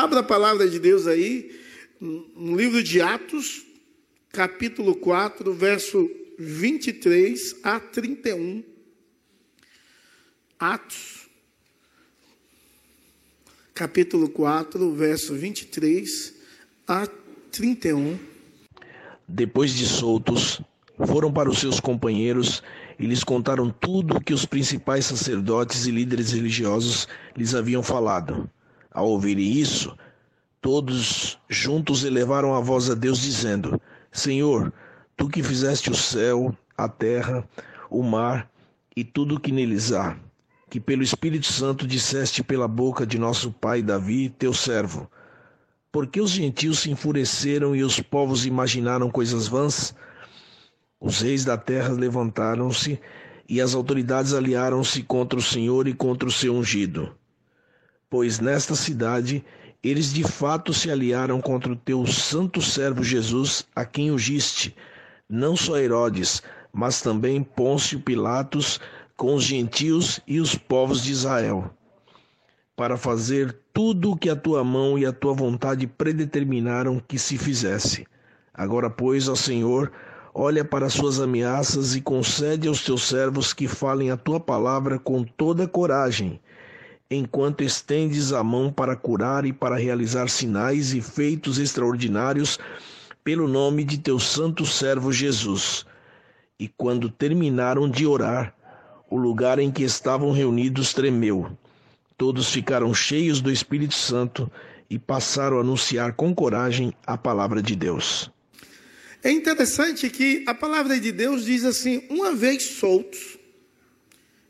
Abra a palavra de Deus aí, no livro de Atos, capítulo 4, verso 23 a 31. Atos, capítulo 4, verso 23 a 31. Depois de soltos, foram para os seus companheiros e lhes contaram tudo o que os principais sacerdotes e líderes religiosos lhes haviam falado. Ao ouvirem isso, todos juntos elevaram a voz a Deus, dizendo: Senhor, tu que fizeste o céu, a terra, o mar e tudo o que neles há, que pelo Espírito Santo disseste pela boca de nosso pai Davi, teu servo. Porque os gentios se enfureceram e os povos imaginaram coisas vãs? Os reis da terra levantaram-se e as autoridades aliaram-se contra o Senhor e contra o seu ungido pois nesta cidade eles de fato se aliaram contra o teu santo servo Jesus, a quem ungiste, não só Herodes, mas também Pôncio Pilatos, com os gentios e os povos de Israel, para fazer tudo o que a tua mão e a tua vontade predeterminaram que se fizesse. Agora, pois, ó Senhor, olha para as suas ameaças e concede aos teus servos que falem a tua palavra com toda coragem enquanto estendes a mão para curar e para realizar sinais e feitos extraordinários pelo nome de teu santo servo Jesus. E quando terminaram de orar, o lugar em que estavam reunidos tremeu. Todos ficaram cheios do Espírito Santo e passaram a anunciar com coragem a palavra de Deus. É interessante que a palavra de Deus diz assim: uma vez soltos,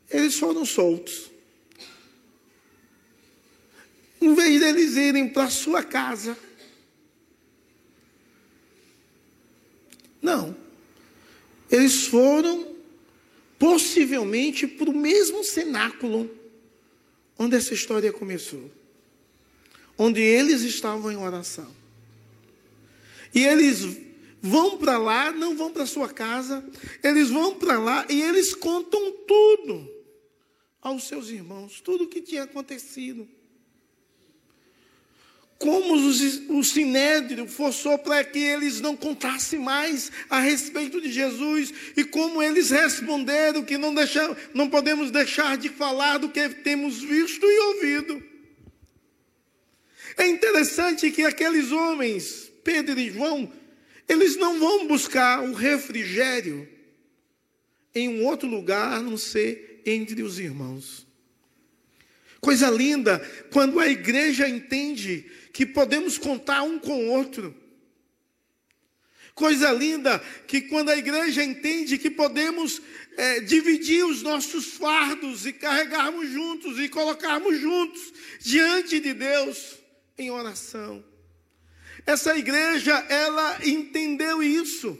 eles foram soltos. Em vez deles irem para sua casa. Não. Eles foram possivelmente para o mesmo cenáculo onde essa história começou. Onde eles estavam em oração. E eles vão para lá, não vão para sua casa, eles vão para lá e eles contam tudo aos seus irmãos, tudo o que tinha acontecido como o sinédrio forçou para que eles não contassem mais a respeito de Jesus e como eles responderam que não, não podemos deixar de falar do que temos visto e ouvido. É interessante que aqueles homens, Pedro e João, eles não vão buscar o refrigério em um outro lugar a não ser entre os irmãos. Coisa linda quando a igreja entende que podemos contar um com o outro. Coisa linda que quando a igreja entende que podemos é, dividir os nossos fardos e carregarmos juntos e colocarmos juntos diante de Deus em oração. Essa igreja, ela entendeu isso.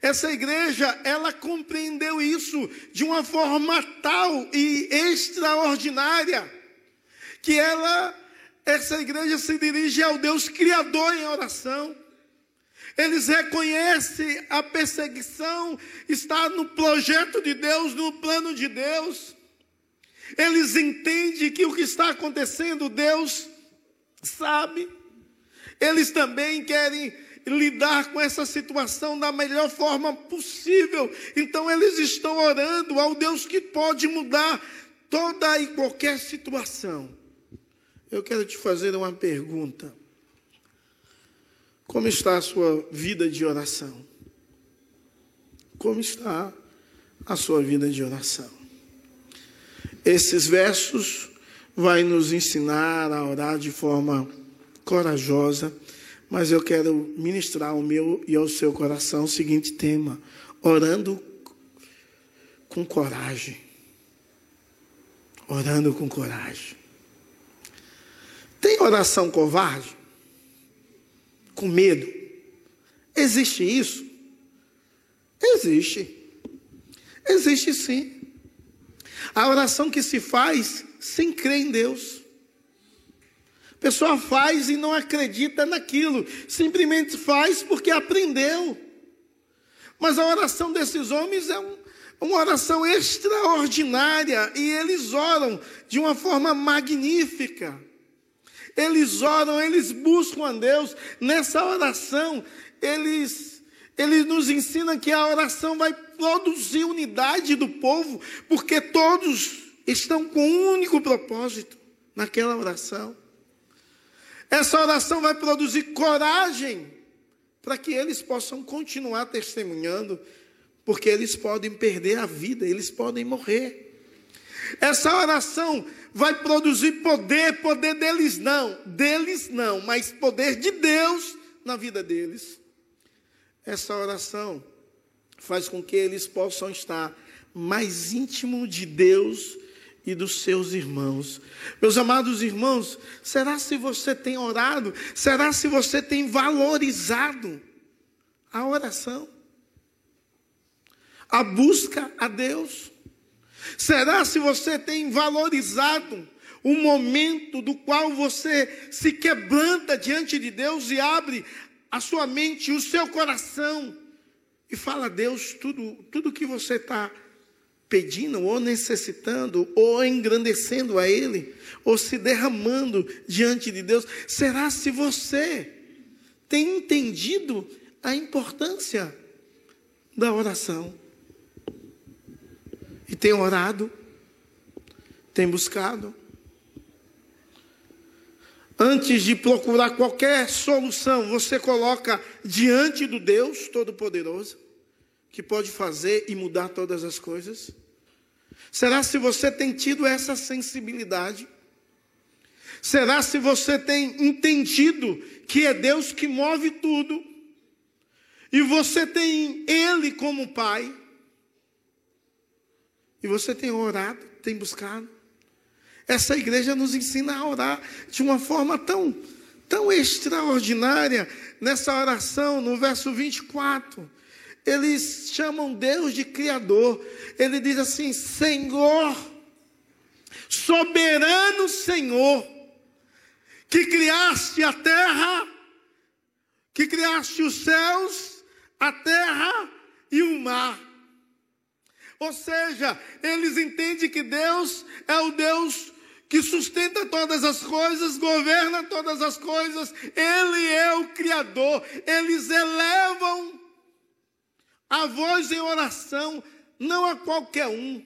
Essa igreja, ela compreendeu isso de uma forma tal e extraordinária que ela, essa igreja se dirige ao Deus Criador em oração. Eles reconhecem a perseguição está no projeto de Deus, no plano de Deus. Eles entendem que o que está acontecendo, Deus sabe. Eles também querem lidar com essa situação da melhor forma possível. Então eles estão orando ao Deus que pode mudar toda e qualquer situação. Eu quero te fazer uma pergunta. Como está a sua vida de oração? Como está a sua vida de oração? Esses versos vai nos ensinar a orar de forma corajosa, mas eu quero ministrar ao meu e ao seu coração o seguinte tema: orando com coragem. Orando com coragem. Tem oração covarde? Com medo? Existe isso? Existe. Existe sim. A oração que se faz sem crer em Deus. A pessoa faz e não acredita naquilo, simplesmente faz porque aprendeu. Mas a oração desses homens é um, uma oração extraordinária e eles oram de uma forma magnífica. Eles oram, eles buscam a Deus. Nessa oração, eles, eles nos ensinam que a oração vai produzir unidade do povo, porque todos estão com um único propósito naquela oração. Essa oração vai produzir coragem para que eles possam continuar testemunhando, porque eles podem perder a vida, eles podem morrer. Essa oração vai produzir poder, poder deles não, deles não, mas poder de Deus na vida deles. Essa oração faz com que eles possam estar mais íntimo de Deus e dos seus irmãos. Meus amados irmãos, será se você tem orado? Será se você tem valorizado a oração? A busca a Deus? Será se você tem valorizado o momento do qual você se quebranta diante de Deus e abre a sua mente, o seu coração e fala a Deus tudo tudo que você está pedindo ou necessitando ou engrandecendo a Ele ou se derramando diante de Deus. Será se você tem entendido a importância da oração? E tem orado, tem buscado. Antes de procurar qualquer solução, você coloca diante do Deus Todo-Poderoso, que pode fazer e mudar todas as coisas. Será se você tem tido essa sensibilidade? Será se você tem entendido que é Deus que move tudo? E você tem Ele como Pai? E você tem orado, tem buscado. Essa igreja nos ensina a orar de uma forma tão, tão extraordinária. Nessa oração, no verso 24, eles chamam Deus de Criador. Ele diz assim: Senhor, soberano Senhor, que criaste a terra, que criaste os céus, a terra e o mar. Ou seja, eles entendem que Deus é o Deus que sustenta todas as coisas, governa todas as coisas, Ele é o Criador. Eles elevam a voz em oração, não a qualquer um,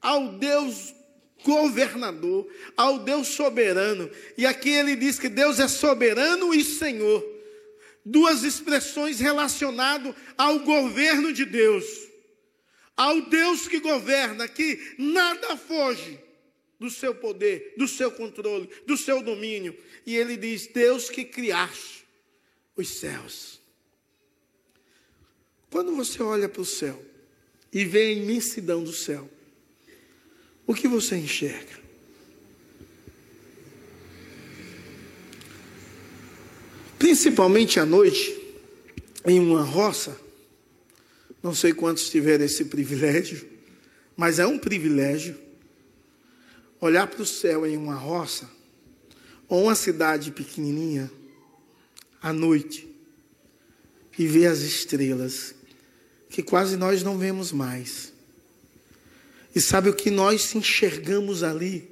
ao Deus governador, ao Deus soberano. E aqui ele diz que Deus é soberano e Senhor. Duas expressões relacionadas ao governo de Deus ao Deus que governa, que nada foge do seu poder, do seu controle, do seu domínio. E ele diz: Deus que criaste os céus. Quando você olha para o céu e vê a imensidão do céu, o que você enxerga? Principalmente à noite, em uma roça, não sei quantos tiveram esse privilégio, mas é um privilégio olhar para o céu em uma roça ou uma cidade pequenininha à noite e ver as estrelas que quase nós não vemos mais. E sabe o que nós enxergamos ali?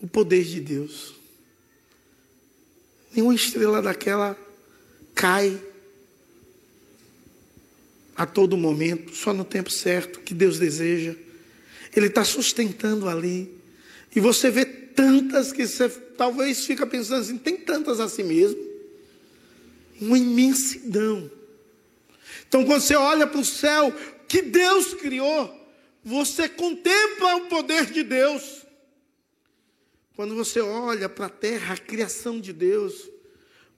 O poder de Deus. Nenhuma estrela daquela cai a todo momento, só no tempo certo que Deus deseja. Ele está sustentando ali. E você vê tantas que você talvez fica pensando assim, tem tantas assim mesmo. Uma imensidão. Então quando você olha para o céu que Deus criou, você contempla o poder de Deus. Quando você olha para a terra, a criação de Deus,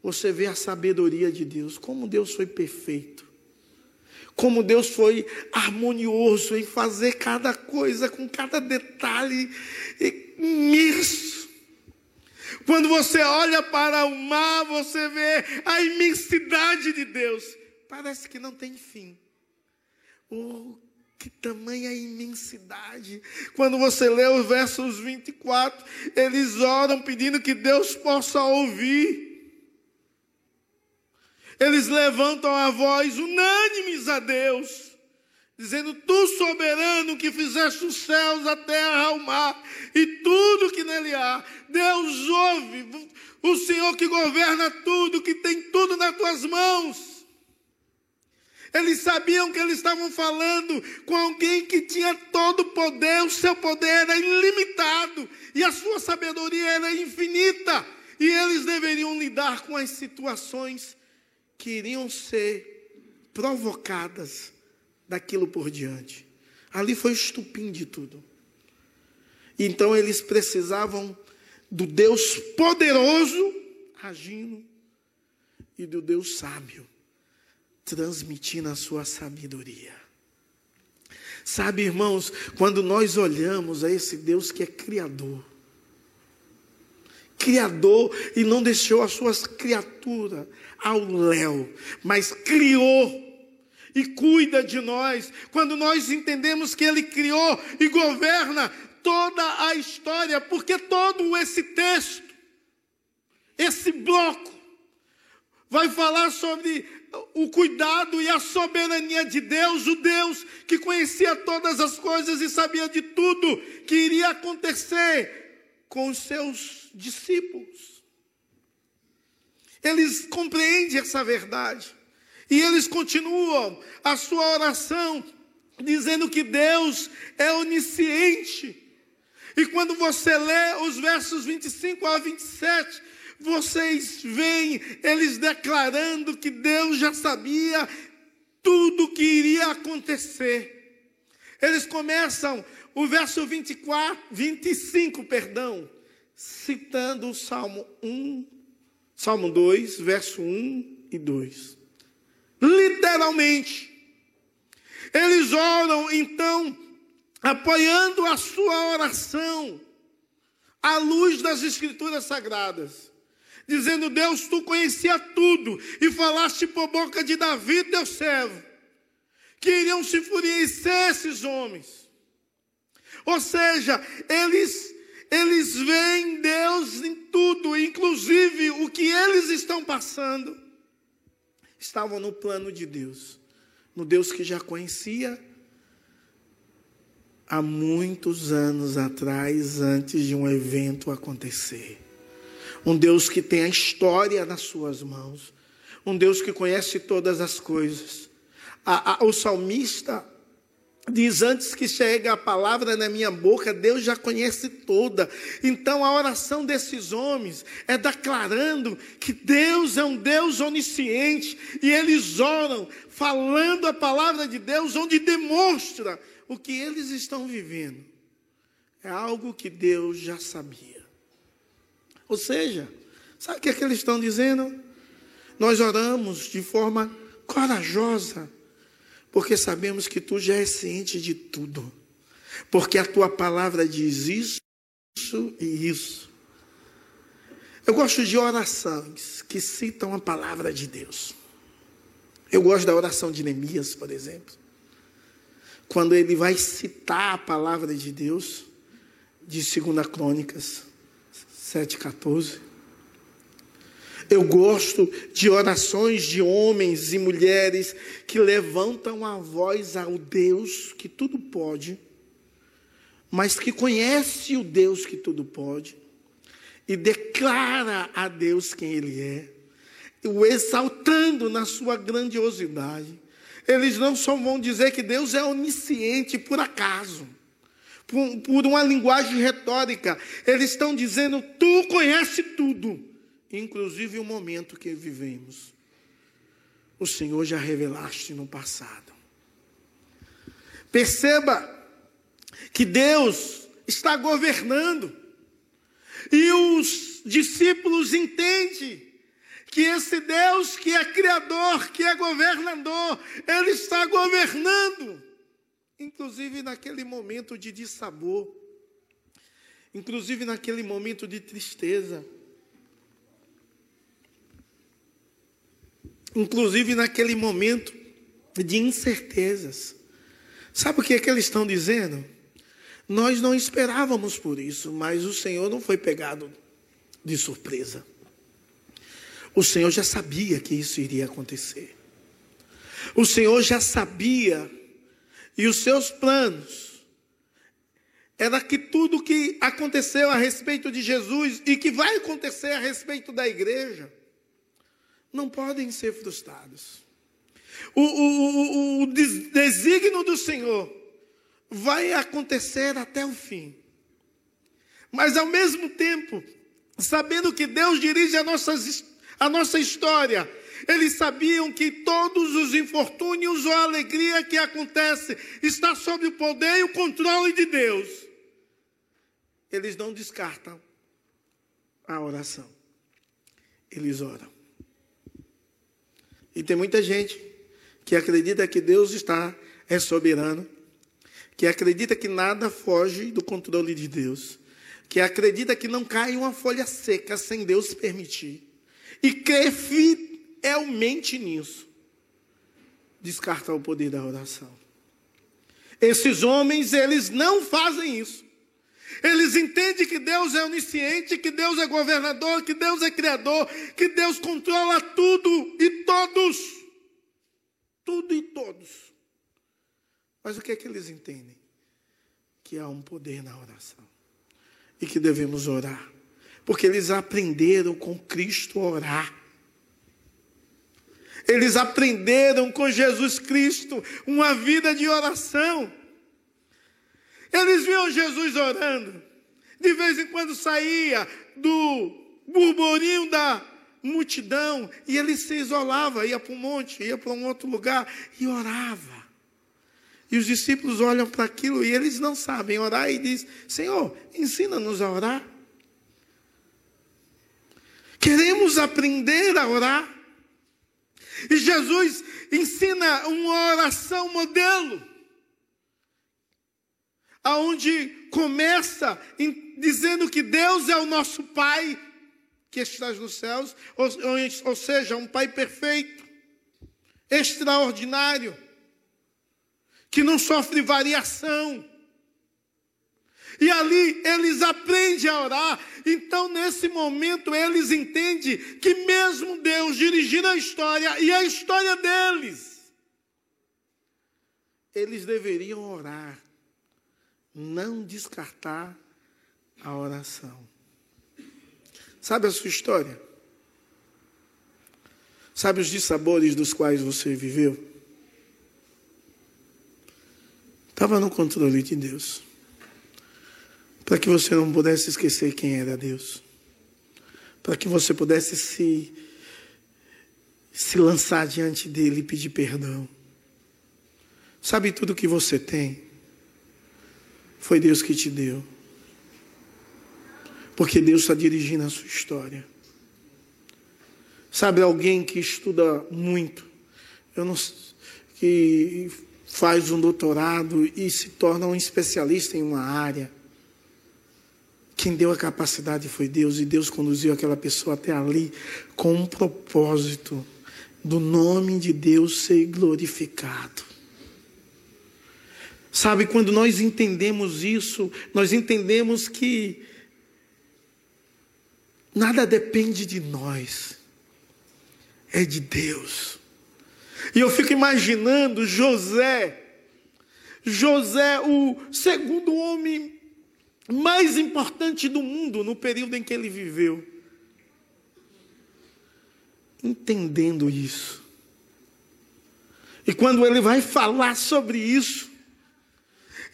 você vê a sabedoria de Deus, como Deus foi perfeito como Deus foi harmonioso em fazer cada coisa com cada detalhe imenso. Quando você olha para o mar, você vê a imensidade de Deus. Parece que não tem fim. Oh, que tamanha imensidade. Quando você lê os versos 24, eles oram pedindo que Deus possa ouvir. Eles levantam a voz unânimes a Deus, dizendo: Tu soberano que fizeste os céus, a terra, o mar e tudo que nele há. Deus ouve, o Senhor que governa tudo, que tem tudo nas tuas mãos. Eles sabiam que eles estavam falando com alguém que tinha todo o poder, o seu poder era ilimitado e a sua sabedoria era infinita. E eles deveriam lidar com as situações que iriam ser provocadas daquilo por diante. Ali foi o estupim de tudo. Então eles precisavam do Deus poderoso agindo e do Deus sábio transmitindo a sua sabedoria. Sabe, irmãos, quando nós olhamos a esse Deus que é criador, criador e não deixou as suas criaturas ao léu, mas criou e cuida de nós. Quando nós entendemos que ele criou e governa toda a história, porque todo esse texto, esse bloco vai falar sobre o cuidado e a soberania de Deus, o Deus que conhecia todas as coisas e sabia de tudo que iria acontecer com os seus discípulos. Eles compreendem essa verdade e eles continuam a sua oração dizendo que Deus é onisciente. E quando você lê os versos 25 a 27, vocês veem eles declarando que Deus já sabia tudo que iria acontecer. Eles começam o verso 24, 25, perdão, citando o Salmo 1, Salmo 2, verso 1 e 2. Literalmente. Eles oram então apoiando a sua oração à luz das escrituras sagradas dizendo: Deus, tu conhecia tudo e falaste por boca de Davi, teu servo, que iriam se enfurecer esses homens. Ou seja, eles eles veem Deus em tudo, inclusive o que eles estão passando. Estavam no plano de Deus, no Deus que já conhecia há muitos anos atrás, antes de um evento acontecer um Deus que tem a história nas suas mãos, um Deus que conhece todas as coisas. A, a, o salmista diz: Antes que chegue a palavra na minha boca, Deus já conhece toda. Então a oração desses homens é declarando que Deus é um Deus onisciente, e eles oram falando a palavra de Deus, onde demonstra o que eles estão vivendo. É algo que Deus já sabia. Ou seja, sabe o que, é que eles estão dizendo? Nós oramos de forma corajosa, porque sabemos que tu já és ciente de tudo, porque a tua palavra diz isso, isso e isso. Eu gosto de orações que citam a palavra de Deus. Eu gosto da oração de Neemias, por exemplo. Quando ele vai citar a palavra de Deus, de 2 Crônicas 7,14. Eu gosto de orações de homens e mulheres que levantam a voz ao Deus que tudo pode, mas que conhece o Deus que tudo pode e declara a Deus quem Ele é, o exaltando na sua grandiosidade. Eles não só vão dizer que Deus é onisciente por acaso por, uma linguagem retórica. Eles estão dizendo: Tu conhece tudo, inclusive o momento que vivemos. O Senhor já revelaste no passado. Perceba que Deus está governando. E os discípulos entendem que esse Deus que é criador, que é governador, ele está governando inclusive naquele momento de dissabor, inclusive naquele momento de tristeza, inclusive naquele momento de incertezas. Sabe o que é que eles estão dizendo? Nós não esperávamos por isso, mas o Senhor não foi pegado de surpresa. O Senhor já sabia que isso iria acontecer. O Senhor já sabia e os seus planos era que tudo que aconteceu a respeito de Jesus e que vai acontecer a respeito da igreja não podem ser frustrados. O, o, o, o desígnio do Senhor vai acontecer até o fim. Mas ao mesmo tempo, sabendo que Deus dirige a, a nossa história, eles sabiam que todos os infortúnios ou alegria que acontece está sob o poder e o controle de Deus. Eles não descartam a oração. Eles oram. E tem muita gente que acredita que Deus está é soberano, que acredita que nada foge do controle de Deus, que acredita que não cai uma folha seca sem Deus permitir, e crê fielmente nisso, descarta o poder da oração. Esses homens, eles não fazem isso. Eles entendem que Deus é onisciente, que Deus é governador, que Deus é criador, que Deus controla tudo e todos. Tudo e todos. Mas o que é que eles entendem? Que há um poder na oração. E que devemos orar. Porque eles aprenderam com Cristo a orar. Eles aprenderam com Jesus Cristo uma vida de oração. Eles viam Jesus orando. De vez em quando saía do burburinho da multidão e ele se isolava, ia para um monte, ia para um outro lugar e orava. E os discípulos olham para aquilo e eles não sabem orar e diz: Senhor, ensina-nos a orar. Queremos aprender a orar. E Jesus ensina uma oração modelo, aonde começa dizendo que Deus é o nosso Pai que estás nos céus, ou, ou seja, um Pai perfeito, extraordinário que não sofre variação. E ali eles aprendem a orar. Então, nesse momento, eles entendem que mesmo Deus dirigindo a história e a história deles, eles deveriam orar, não descartar a oração. Sabe a sua história? Sabe os dissabores dos quais você viveu? Estava no controle de Deus. Para que você não pudesse esquecer quem era Deus. Para que você pudesse se, se lançar diante dele e pedir perdão. Sabe tudo que você tem? Foi Deus que te deu. Porque Deus está dirigindo a sua história. Sabe alguém que estuda muito, não que faz um doutorado e se torna um especialista em uma área. Quem deu a capacidade foi Deus, e Deus conduziu aquela pessoa até ali com um propósito do nome de Deus ser glorificado. Sabe, quando nós entendemos isso, nós entendemos que nada depende de nós, é de Deus. E eu fico imaginando José, José, o segundo homem mais importante do mundo no período em que ele viveu, entendendo isso. E quando ele vai falar sobre isso,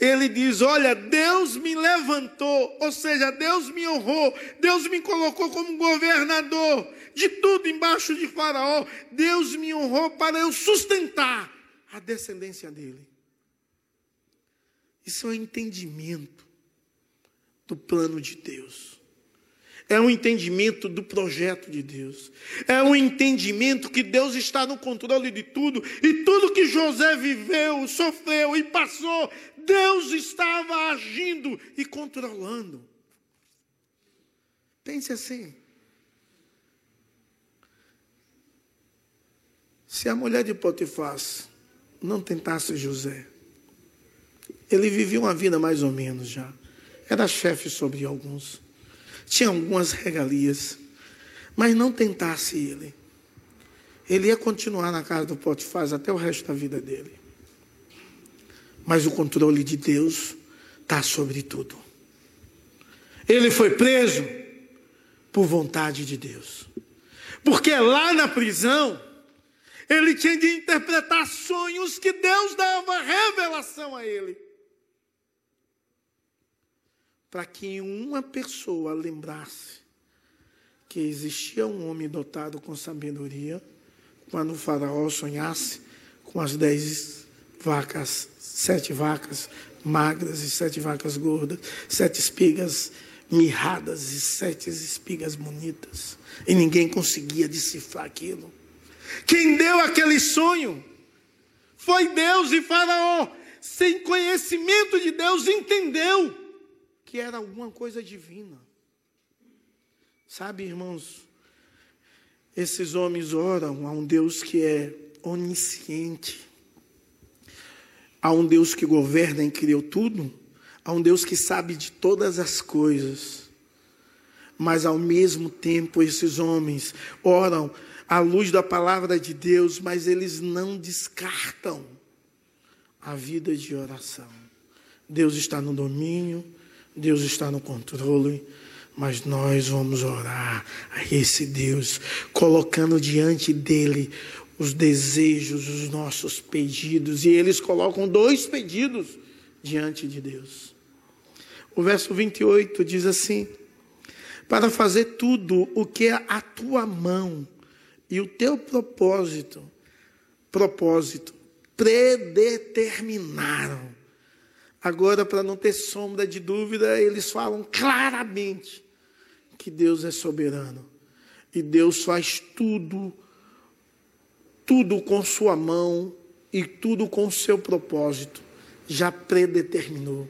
ele diz: Olha, Deus me levantou, ou seja, Deus me honrou, Deus me colocou como governador de tudo embaixo de Faraó. Deus me honrou para eu sustentar a descendência dele. Isso é um entendimento do plano de Deus. É um entendimento do projeto de Deus. É um entendimento que Deus está no controle de tudo. E tudo que José viveu, sofreu e passou, Deus estava agindo e controlando. Pense assim. Se a mulher de Potifar não tentasse José, ele vivia uma vida mais ou menos já. Era chefe sobre alguns. Tinha algumas regalias. Mas não tentasse ele. Ele ia continuar na casa do Potifar até o resto da vida dele. Mas o controle de Deus está sobre tudo. Ele foi preso por vontade de Deus. Porque lá na prisão, ele tinha de interpretar sonhos que Deus dava revelação a ele. Para que uma pessoa lembrasse que existia um homem dotado com sabedoria, quando o faraó sonhasse com as dez vacas, sete vacas magras e sete vacas gordas, sete espigas mirradas e sete espigas bonitas. E ninguém conseguia decifrar aquilo. Quem deu aquele sonho foi Deus e Faraó, sem conhecimento de Deus, entendeu que era alguma coisa divina. Sabe, irmãos, esses homens oram a um Deus que é onisciente, a um Deus que governa e criou tudo, a um Deus que sabe de todas as coisas. Mas ao mesmo tempo, esses homens oram à luz da palavra de Deus, mas eles não descartam a vida de oração. Deus está no domínio, Deus está no controle, mas nós vamos orar a esse Deus, colocando diante dele os desejos, os nossos pedidos, e eles colocam dois pedidos diante de Deus. O verso 28 diz assim: Para fazer tudo o que é a tua mão e o teu propósito, propósito, predeterminaram. Agora, para não ter sombra de dúvida, eles falam claramente que Deus é soberano. E Deus faz tudo, tudo com sua mão e tudo com seu propósito. Já predeterminou.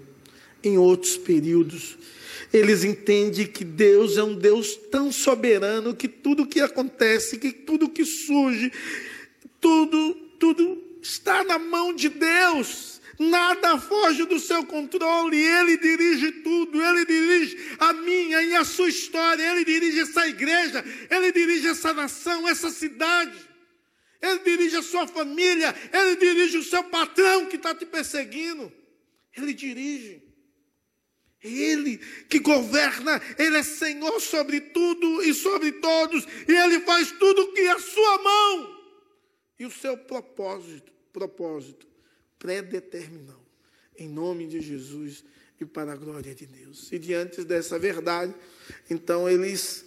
Em outros períodos, eles entendem que Deus é um Deus tão soberano que tudo que acontece, que tudo que surge, tudo, tudo está na mão de Deus. Nada foge do seu controle, Ele dirige tudo, Ele dirige a minha e a sua história, Ele dirige essa igreja, Ele dirige essa nação, essa cidade, Ele dirige a sua família, Ele dirige o seu patrão que está te perseguindo, Ele dirige. Ele que governa, Ele é Senhor sobre tudo e sobre todos, e Ele faz tudo que é a sua mão. E o seu propósito, propósito, predeterminou, em nome de Jesus e para a glória de Deus. E diante dessa verdade, então eles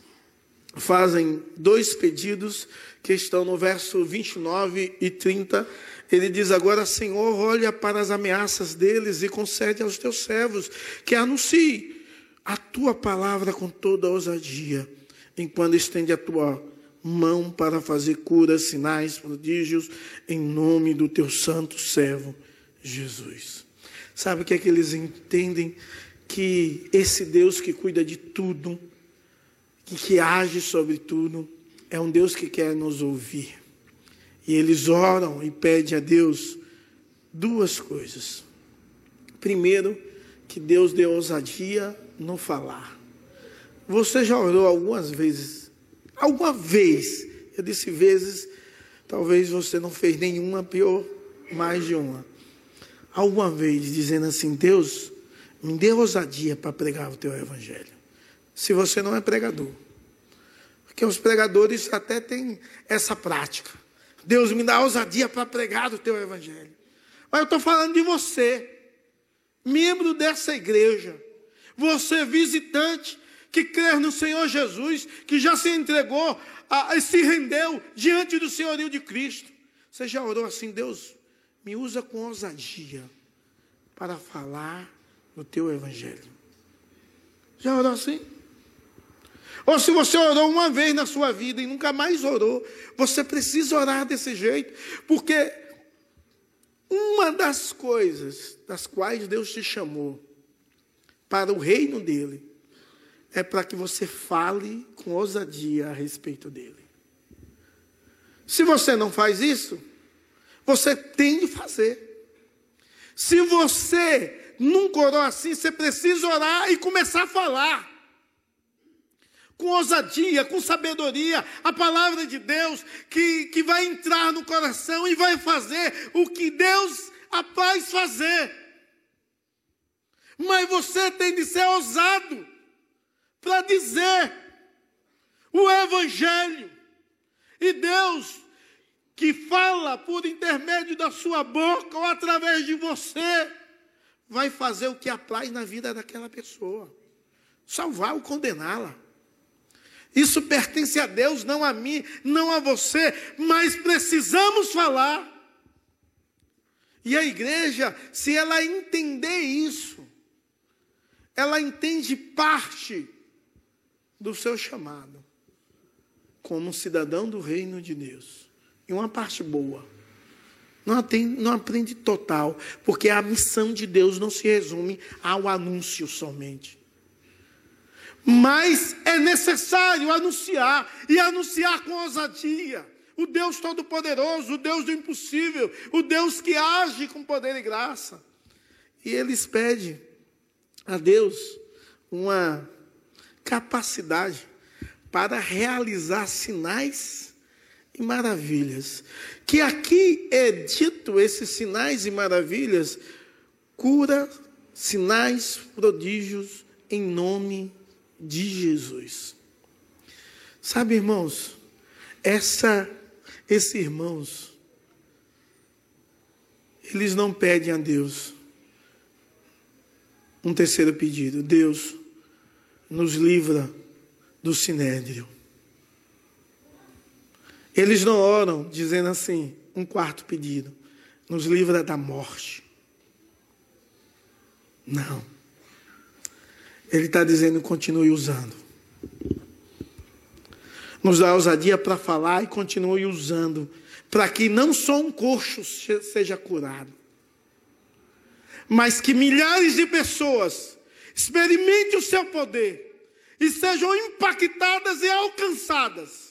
fazem dois pedidos que estão no verso 29 e 30 ele diz agora, Senhor, olha para as ameaças deles e concede aos teus servos que anuncie a tua palavra com toda ousadia, enquanto estende a tua mão para fazer curas, sinais, prodígios, em nome do teu santo servo Jesus. Sabe o que é que eles entendem? Que esse Deus que cuida de tudo, que, que age sobre tudo, é um Deus que quer nos ouvir. E eles oram e pedem a Deus duas coisas. Primeiro, que Deus dê ousadia no falar. Você já orou algumas vezes? Alguma vez? Eu disse vezes, talvez você não fez nenhuma, pior, mais de uma. Alguma vez dizendo assim: Deus, me dê ousadia para pregar o teu evangelho. Se você não é pregador. Porque os pregadores até têm essa prática. Deus me dá ousadia para pregar o teu evangelho. Mas eu estou falando de você, membro dessa igreja, você visitante que crê no Senhor Jesus, que já se entregou e se rendeu diante do senhorio de Cristo. Você já orou assim, Deus, me usa com ousadia para falar no teu evangelho. Já orou assim? Ou se você orou uma vez na sua vida e nunca mais orou, você precisa orar desse jeito, porque uma das coisas das quais Deus te chamou para o reino dele é para que você fale com ousadia a respeito dele. Se você não faz isso, você tem de fazer. Se você nunca orou assim, você precisa orar e começar a falar com ousadia, com sabedoria, a palavra de Deus que, que vai entrar no coração e vai fazer o que Deus apraz fazer. Mas você tem de ser ousado para dizer o Evangelho. E Deus, que fala por intermédio da sua boca ou através de você, vai fazer o que apraz na vida daquela pessoa salvar ou condená-la. Isso pertence a Deus, não a mim, não a você, mas precisamos falar. E a igreja, se ela entender isso, ela entende parte do seu chamado como cidadão do reino de Deus. E uma parte boa. Não, atende, não aprende total, porque a missão de Deus não se resume ao anúncio somente. Mas é necessário anunciar e anunciar com ousadia. O Deus Todo-Poderoso, o Deus do impossível, o Deus que age com poder e graça. E eles pedem a Deus uma capacidade para realizar sinais e maravilhas. Que aqui é dito esses sinais e maravilhas, cura, sinais, prodígios em nome de Jesus. Sabe, irmãos, essa, esses irmãos, eles não pedem a Deus um terceiro pedido. Deus nos livra do sinédrio. Eles não oram dizendo assim, um quarto pedido, nos livra da morte. Não. Ele está dizendo: continue usando. Nos dá ousadia para falar e continue usando, para que não só um coxo seja curado, mas que milhares de pessoas experimentem o seu poder e sejam impactadas e alcançadas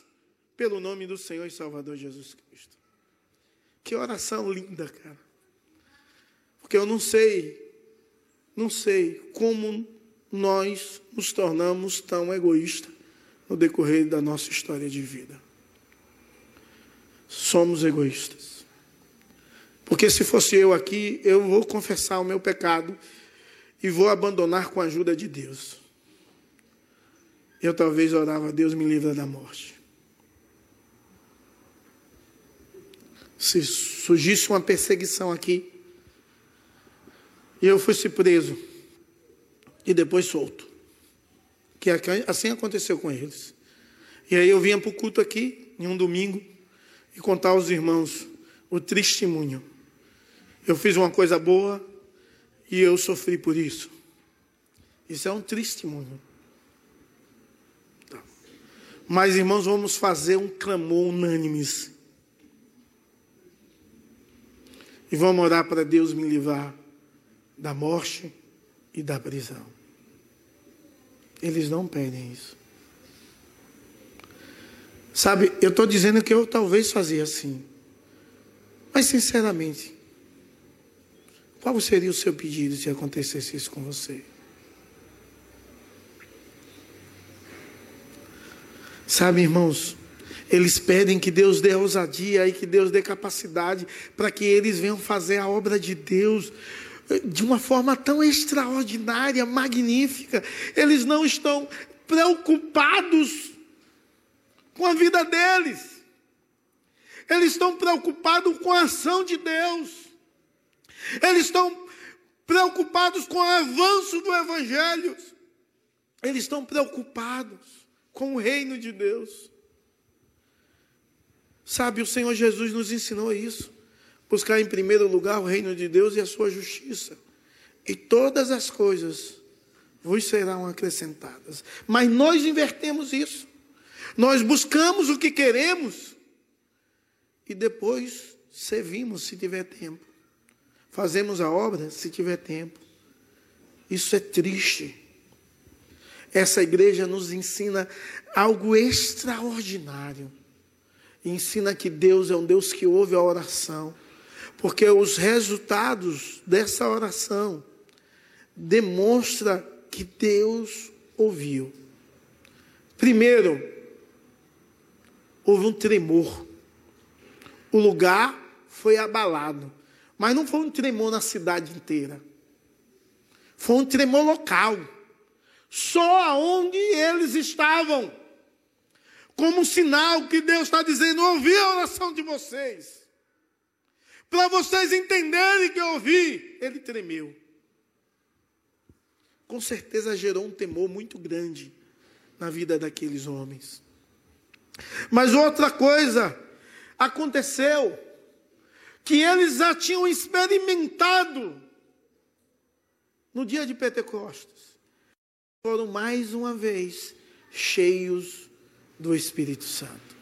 pelo nome do Senhor e Salvador Jesus Cristo. Que oração linda, cara. Porque eu não sei, não sei como nós nos tornamos tão egoístas no decorrer da nossa história de vida. Somos egoístas. Porque se fosse eu aqui, eu vou confessar o meu pecado e vou abandonar com a ajuda de Deus. Eu talvez orava, Deus me livra da morte. Se surgisse uma perseguição aqui e eu fosse preso, e depois solto. Que assim aconteceu com eles. E aí eu vinha para o culto aqui, em um domingo, e contar aos irmãos o testemunho. Eu fiz uma coisa boa e eu sofri por isso. Isso é um testemunho. Tá. Mas, irmãos, vamos fazer um clamor unânimes. E vamos orar para Deus me livrar da morte e da prisão. Eles não pedem isso. Sabe, eu estou dizendo que eu talvez fazia assim. Mas, sinceramente, qual seria o seu pedido se acontecesse isso com você? Sabe, irmãos, eles pedem que Deus dê ousadia e que Deus dê capacidade para que eles venham fazer a obra de Deus de uma forma tão extraordinária, magnífica. Eles não estão preocupados com a vida deles. Eles estão preocupados com a ação de Deus. Eles estão preocupados com o avanço do Evangelho. Eles estão preocupados com o reino de Deus. Sabe, o Senhor Jesus nos ensinou isso. Buscar em primeiro lugar o reino de Deus e a sua justiça. E todas as coisas vos serão acrescentadas. Mas nós invertemos isso. Nós buscamos o que queremos e depois servimos se tiver tempo. Fazemos a obra se tiver tempo. Isso é triste. Essa igreja nos ensina algo extraordinário. Ensina que Deus é um Deus que ouve a oração porque os resultados dessa oração demonstra que Deus ouviu. Primeiro, houve um tremor. O lugar foi abalado. Mas não foi um tremor na cidade inteira. Foi um tremor local. Só aonde eles estavam. Como um sinal que Deus está dizendo: ouvi a oração de vocês. Para vocês entenderem que eu ouvi. Ele tremeu. Com certeza gerou um temor muito grande na vida daqueles homens. Mas outra coisa aconteceu que eles já tinham experimentado no dia de Pentecostes. Foram mais uma vez cheios do Espírito Santo.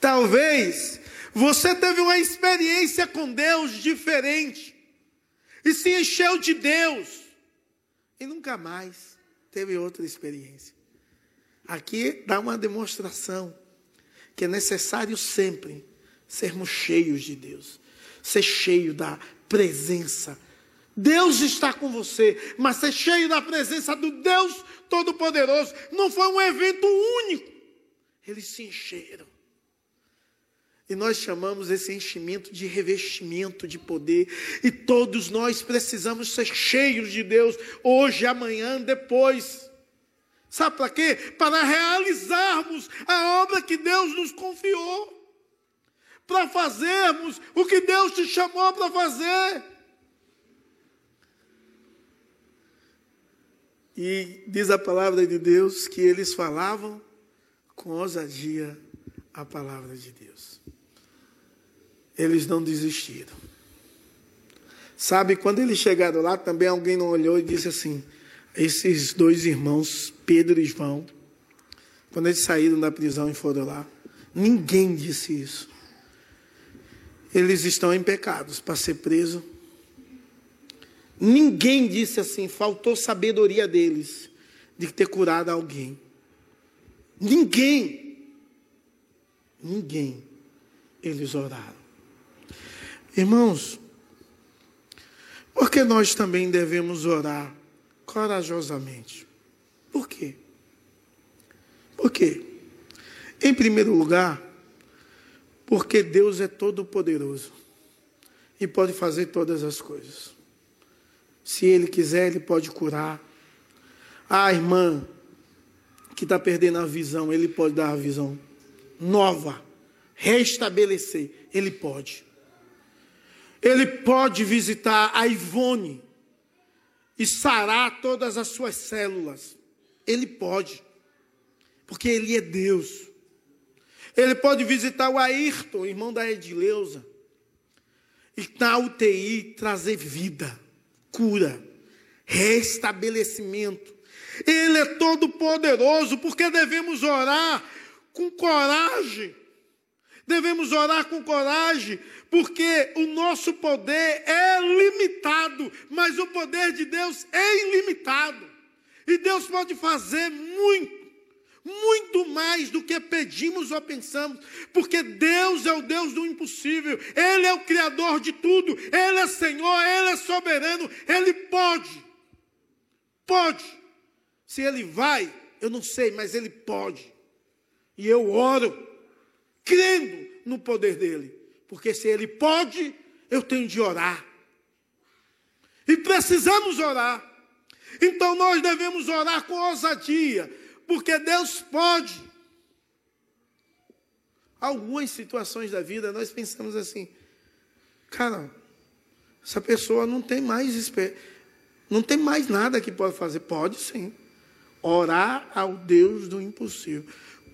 Talvez você teve uma experiência com Deus diferente e se encheu de Deus e nunca mais teve outra experiência. Aqui dá uma demonstração que é necessário sempre sermos cheios de Deus, ser cheio da presença. Deus está com você, mas ser cheio da presença do Deus Todo-Poderoso. Não foi um evento único, eles se encheram. E nós chamamos esse enchimento de revestimento de poder. E todos nós precisamos ser cheios de Deus, hoje, amanhã, depois. Sabe para quê? Para realizarmos a obra que Deus nos confiou para fazermos o que Deus te chamou para fazer. E diz a palavra de Deus que eles falavam com ousadia a palavra de Deus. Eles não desistiram. Sabe, quando eles chegaram lá, também alguém não olhou e disse assim: esses dois irmãos, Pedro e João, quando eles saíram da prisão e foram lá, ninguém disse isso eles estão em pecados para ser preso. Ninguém disse assim, faltou sabedoria deles de ter curado alguém. Ninguém. Ninguém. Eles oraram. Irmãos, porque nós também devemos orar corajosamente. Por quê? Por quê? Em primeiro lugar, porque Deus é todo poderoso e pode fazer todas as coisas. Se Ele quiser, Ele pode curar. A irmã que está perdendo a visão, Ele pode dar a visão nova, restabelecer. Ele pode. Ele pode visitar a Ivone e sarar todas as suas células. Ele pode, porque Ele é Deus. Ele pode visitar o Ayrton, irmão da Edileuza, e na UTI trazer vida, cura, restabelecimento. Ele é todo poderoso, porque devemos orar com coragem. Devemos orar com coragem, porque o nosso poder é limitado, mas o poder de Deus é ilimitado. E Deus pode fazer muito muito mais do que pedimos ou pensamos, porque Deus é o Deus do impossível, Ele é o Criador de tudo, Ele é Senhor, Ele é soberano, Ele pode, pode. Se Ele vai, eu não sei, mas Ele pode. E eu oro, crendo no poder dEle, porque se Ele pode, eu tenho de orar. E precisamos orar. Então nós devemos orar com ousadia, porque Deus pode. Algumas situações da vida nós pensamos assim, cara, essa pessoa não tem mais não tem mais nada que pode fazer. Pode sim. Orar ao Deus do impossível.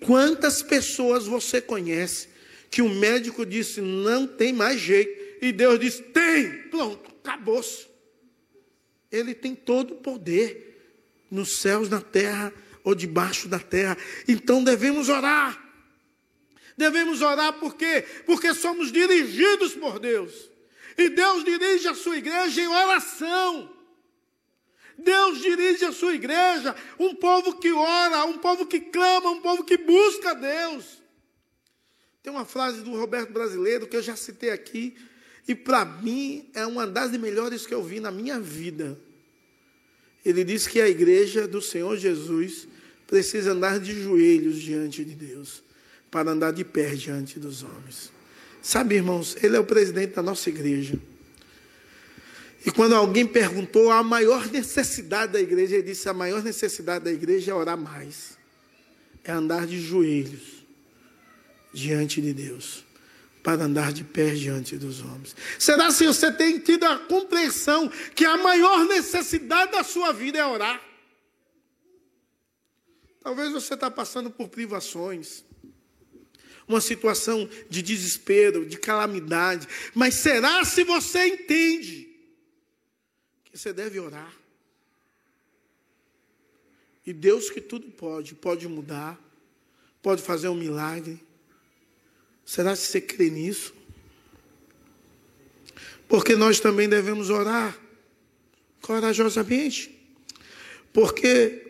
Quantas pessoas você conhece que o médico disse não tem mais jeito e Deus disse tem, pronto, acabou-se. Ele tem todo o poder nos céus, na terra ou debaixo da terra. Então devemos orar. Devemos orar por quê? Porque somos dirigidos por Deus. E Deus dirige a sua igreja em oração. Deus dirige a sua igreja, um povo que ora, um povo que clama, um povo que busca Deus. Tem uma frase do Roberto Brasileiro que eu já citei aqui, e para mim é uma das melhores que eu vi na minha vida. Ele diz que a igreja do Senhor Jesus precisa andar de joelhos diante de Deus, para andar de pé diante dos homens. Sabe, irmãos, ele é o presidente da nossa igreja. E quando alguém perguntou a maior necessidade da igreja, ele disse: a maior necessidade da igreja é orar mais, é andar de joelhos diante de Deus, para andar de pé diante dos homens. Será se você tem tido a compreensão que a maior necessidade da sua vida é orar? Talvez você está passando por privações, uma situação de desespero, de calamidade, mas será se você entende? Você deve orar. E Deus que tudo pode, pode mudar, pode fazer um milagre. Será que você crê nisso? Porque nós também devemos orar corajosamente. Porque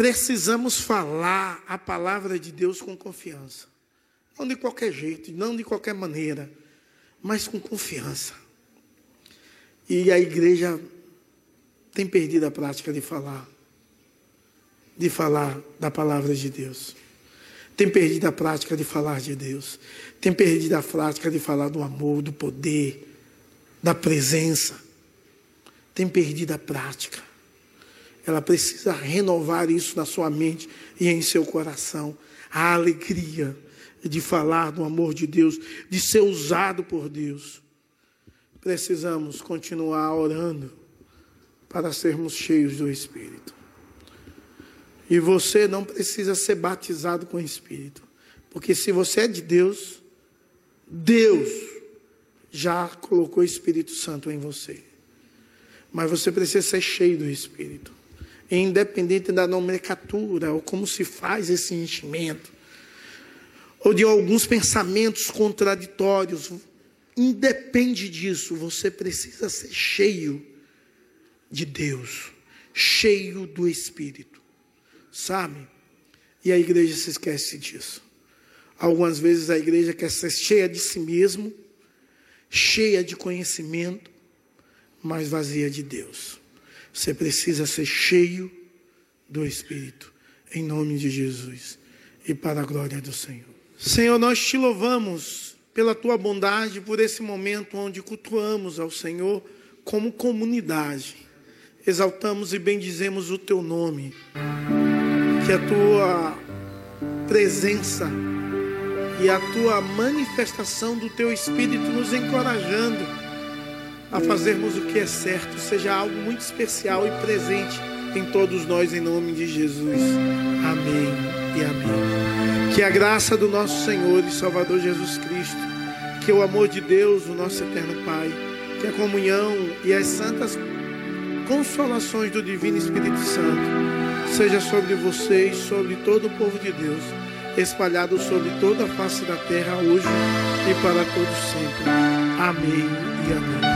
precisamos falar a palavra de Deus com confiança. Não de qualquer jeito, não de qualquer maneira, mas com confiança. E a igreja tem perdido a prática de falar, de falar da palavra de Deus. Tem perdido a prática de falar de Deus. Tem perdido a prática de falar do amor, do poder, da presença. Tem perdido a prática. Ela precisa renovar isso na sua mente e em seu coração. A alegria de falar do amor de Deus, de ser usado por Deus precisamos continuar orando para sermos cheios do Espírito. E você não precisa ser batizado com o Espírito, porque se você é de Deus, Deus já colocou o Espírito Santo em você. Mas você precisa ser cheio do Espírito. Independente da nomenclatura, ou como se faz esse enchimento, ou de alguns pensamentos contraditórios, independe disso, você precisa ser cheio de Deus, cheio do Espírito, sabe? E a igreja se esquece disso. Algumas vezes a igreja quer ser cheia de si mesmo, cheia de conhecimento, mas vazia de Deus. Você precisa ser cheio do Espírito, em nome de Jesus e para a glória do Senhor. Senhor, nós te louvamos pela tua bondade, por esse momento onde cultuamos ao Senhor como comunidade. Exaltamos e bendizemos o teu nome. Que a tua presença e a tua manifestação do teu Espírito nos encorajando a fazermos o que é certo, seja algo muito especial e presente em todos nós, em nome de Jesus. Amém e amém. Que a graça do nosso Senhor e Salvador Jesus Cristo, que o amor de Deus, o nosso eterno Pai, que a comunhão e as santas consolações do Divino Espírito Santo seja sobre vocês, sobre todo o povo de Deus, espalhado sobre toda a face da terra hoje e para todos sempre. Amém e amém.